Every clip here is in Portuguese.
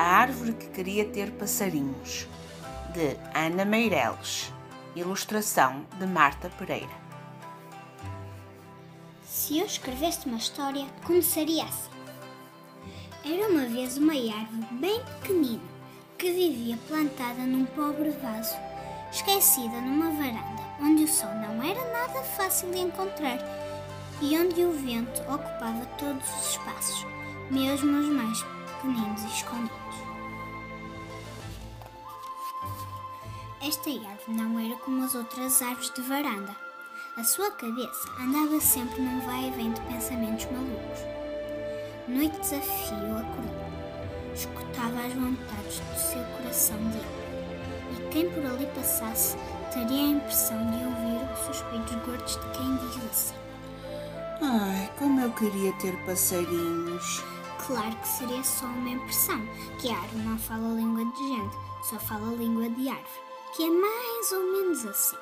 A árvore que queria ter passarinhos, de Ana Meireles. Ilustração de Marta Pereira. Se eu escrevesse uma história, começaria assim. Era uma vez uma árvore bem pequenina que vivia plantada num pobre vaso, esquecida numa varanda, onde o sol não era nada fácil de encontrar e onde o vento ocupava todos os espaços, mesmo os mais pequeninos e escondidos. Esta árvore não era como as outras árvores de varanda. A sua cabeça andava sempre num vai e vem de pensamentos malucos. Noites a fio acordava, escutava as vontades do seu coração de e quem por ali passasse teria a impressão de ouvir os suspiros gordos de quem diz assim. Ai, como eu queria ter passarinhos. Claro que seria só uma impressão, que a árvore não fala a língua de gente, só fala a língua de árvore, que é mais ou menos assim.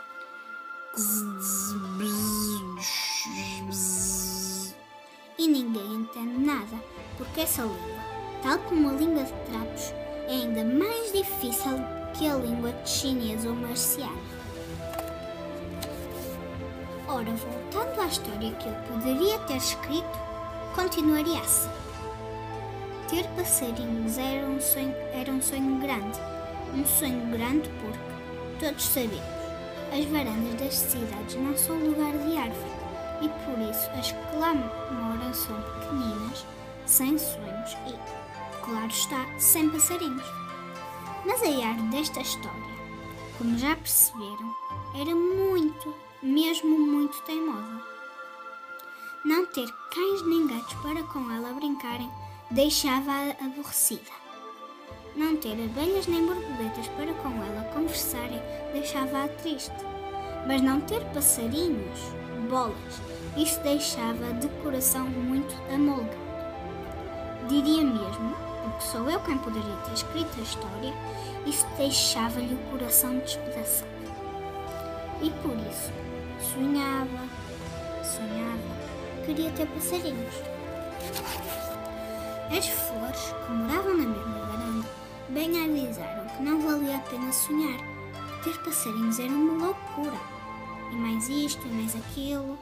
E ninguém entende nada, porque essa língua, tal como a língua de trapos, é ainda mais difícil que a língua de chinês ou marciano. Ora, voltando à história que eu poderia ter escrito, continuaria assim. Ter passarinhos era um sonho, era um sonho grande. Um sonho grande porque, todos sabemos, as varandas das cidades não são lugar de árvore e por isso as que lá moram são pequeninas, sem sonhos e, claro está, sem passarinhos. Mas a árvore desta história, como já perceberam, era muito, mesmo muito teimosa. Não ter cães nem gatos para com ela brincarem deixava-a aborrecida. Não ter abelhas nem borboletas para com ela conversarem deixava-a triste. Mas não ter passarinhos, bolas, isso deixava de coração muito amolgado. Diria mesmo, porque sou eu quem poderia ter escrito a história, isso deixava-lhe o coração despedaçado. E por isso, sonhava, sonhava, queria ter passarinhos. As flores, que moravam na mesma varanda, bem avisaram que não valia a pena sonhar. Ter passarinhos era uma loucura. E mais isto e mais aquilo.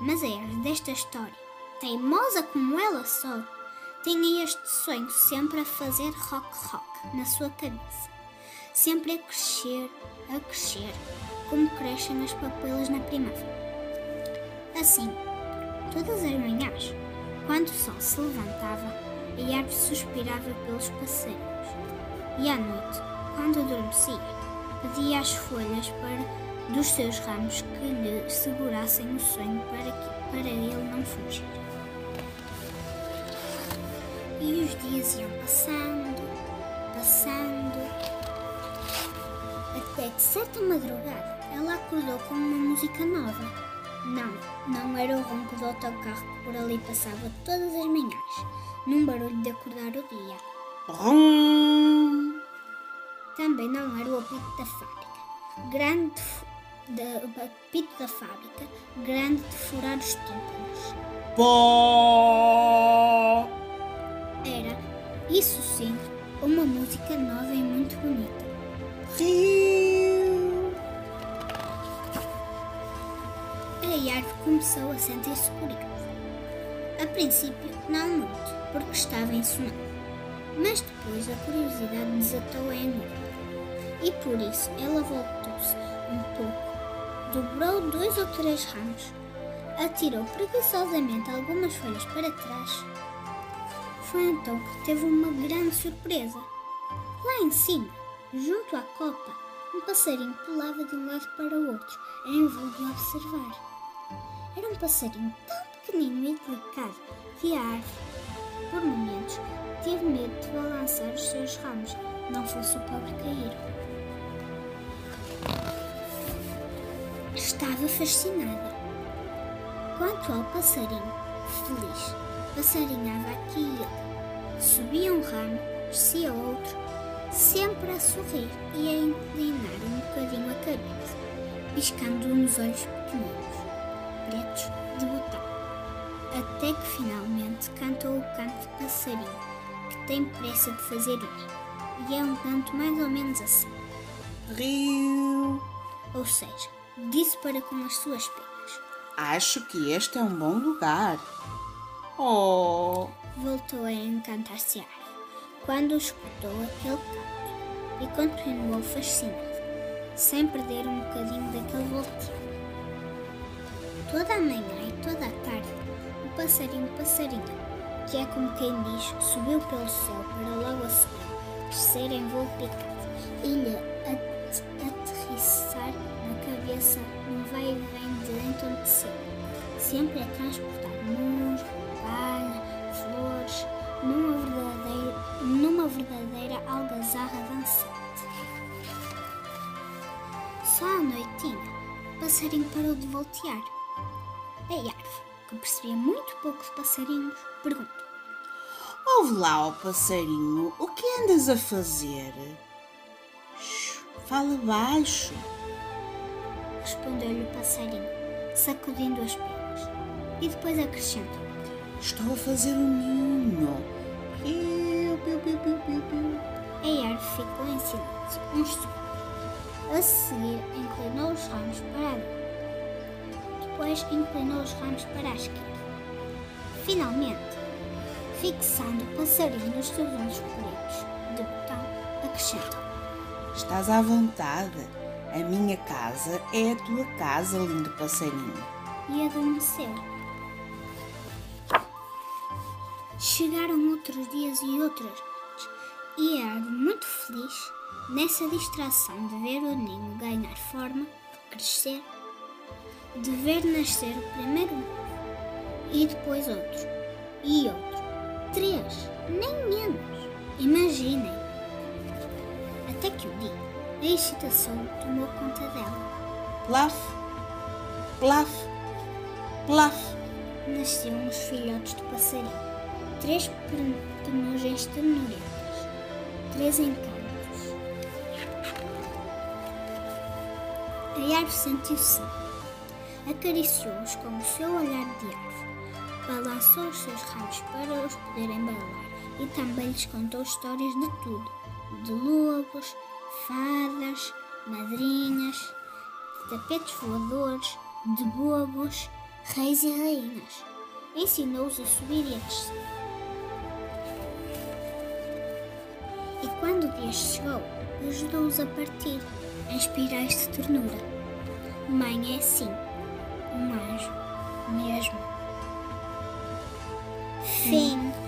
Mas a árvore desta história, teimosa como ela só, tinha este sonho sempre a fazer rock-rock na sua cabeça. Sempre a crescer, a crescer, como crescem as papelas na primavera. Assim, todas as manhãs, quando o sol se levantava, a árvore suspirava pelos passarinhos. E à noite, quando adormecia, pedia às folhas para dos seus ramos que lhe segurassem o sonho para, que, para ele não fugir. E os dias iam passando, passando, até que certa madrugada ela acordou com uma música nova. Não, não era o ronco do autocarro que por ali passava todas as manhãs, num barulho de acordar o dia. Rum. Também não era o apito da fábrica, grande de, o apito da fábrica, grande de furar os tímpanos. Pó. Era, isso sim, uma música nova e muito bonita. A árvore começou a sentir-se curiosa. A princípio, não muito, porque estava em sono. Mas depois a curiosidade desatou em enorme. E por isso ela voltou-se um pouco, dobrou dois ou três ramos, atirou preguiçosamente algumas folhas para trás. Foi então que teve uma grande surpresa. Lá em cima, junto à copa, um passarinho pulava de um lado para o outro, em voo de observar. Era um passarinho tão pequenino e delicado que a árvore, por momentos, teve medo de balançar os seus ramos, não fosse o pobre cair. Estava fascinada. Quanto ao passarinho, feliz, passarinhava aqui e ali. Subia um ramo, descia outro, sempre a sorrir e a inclinar um bocadinho a cabeça, piscando nos olhos pequeninos. Até que finalmente cantou o canto de passarinho, que tem pressa de fazer ir. E é um canto mais ou menos assim. Rio. Ou seja, disse para com as suas penas. Acho que este é um bom lugar. Oh. Voltou a encantar-se quando escutou aquele canto e continuou fascinado, sem perder um bocadinho daquele volteio. Toda a manhã e toda a tarde, passarinho passarinho, que é como quem diz, subiu pelo céu para logo a seguir descer em voo picado e lhe aterrissar na cabeça um vai e vem de entontecer, sempre a transportar musgo, palha, flores, numa verdadeira, numa verdadeira algazarra dançante. Só à noitinha, passarinho parou de voltear. A árvore, que percebia muito pouco de passarinhos, perguntou: Ouve lá, ó passarinho, o que andas a fazer? Fala baixo. Respondeu-lhe o passarinho, sacudindo as penas, e depois acrescentou: Estou a fazer um ninho. Piu, piu, piu, piu, piu, piu. A árvore ficou em silêncio uns segundos. A seguir, inclinou os ramos para a. Depois, inclinou os ramos para a esquerda. Finalmente, fixando o passarinho nos seus olhos pretos de botão, acrescentou: Estás à vontade. A minha casa é a tua casa, lindo passarinho. E adormeceu. Chegaram outros dias e outras noites, e a árvore, muito feliz, nessa distração de ver o ninho ganhar forma, crescer, de ver nascer o primeiro ovo, e depois outro, e outro, três, nem menos. Imaginem. Até que um dia, a excitação tomou conta dela. Plaf, plaf, plaf. Nasciam os filhotes do passarinho. Três penugens ternurentas. Três encantos. A árvore sentiu-se. Acariciou-os com o seu olhar de árvore. Balançou os seus ramos para os poderem bailar e também lhes contou histórias de tudo. De lobos, fadas, madrinhas, de tapetes voadores, de bobos, reis e rainhas. Ensinou-os a subir e a descer. E quando o dia chegou, ajudou-os a partir em espirais de ternura. Mãe é assim, um anjo mesmo. Fim.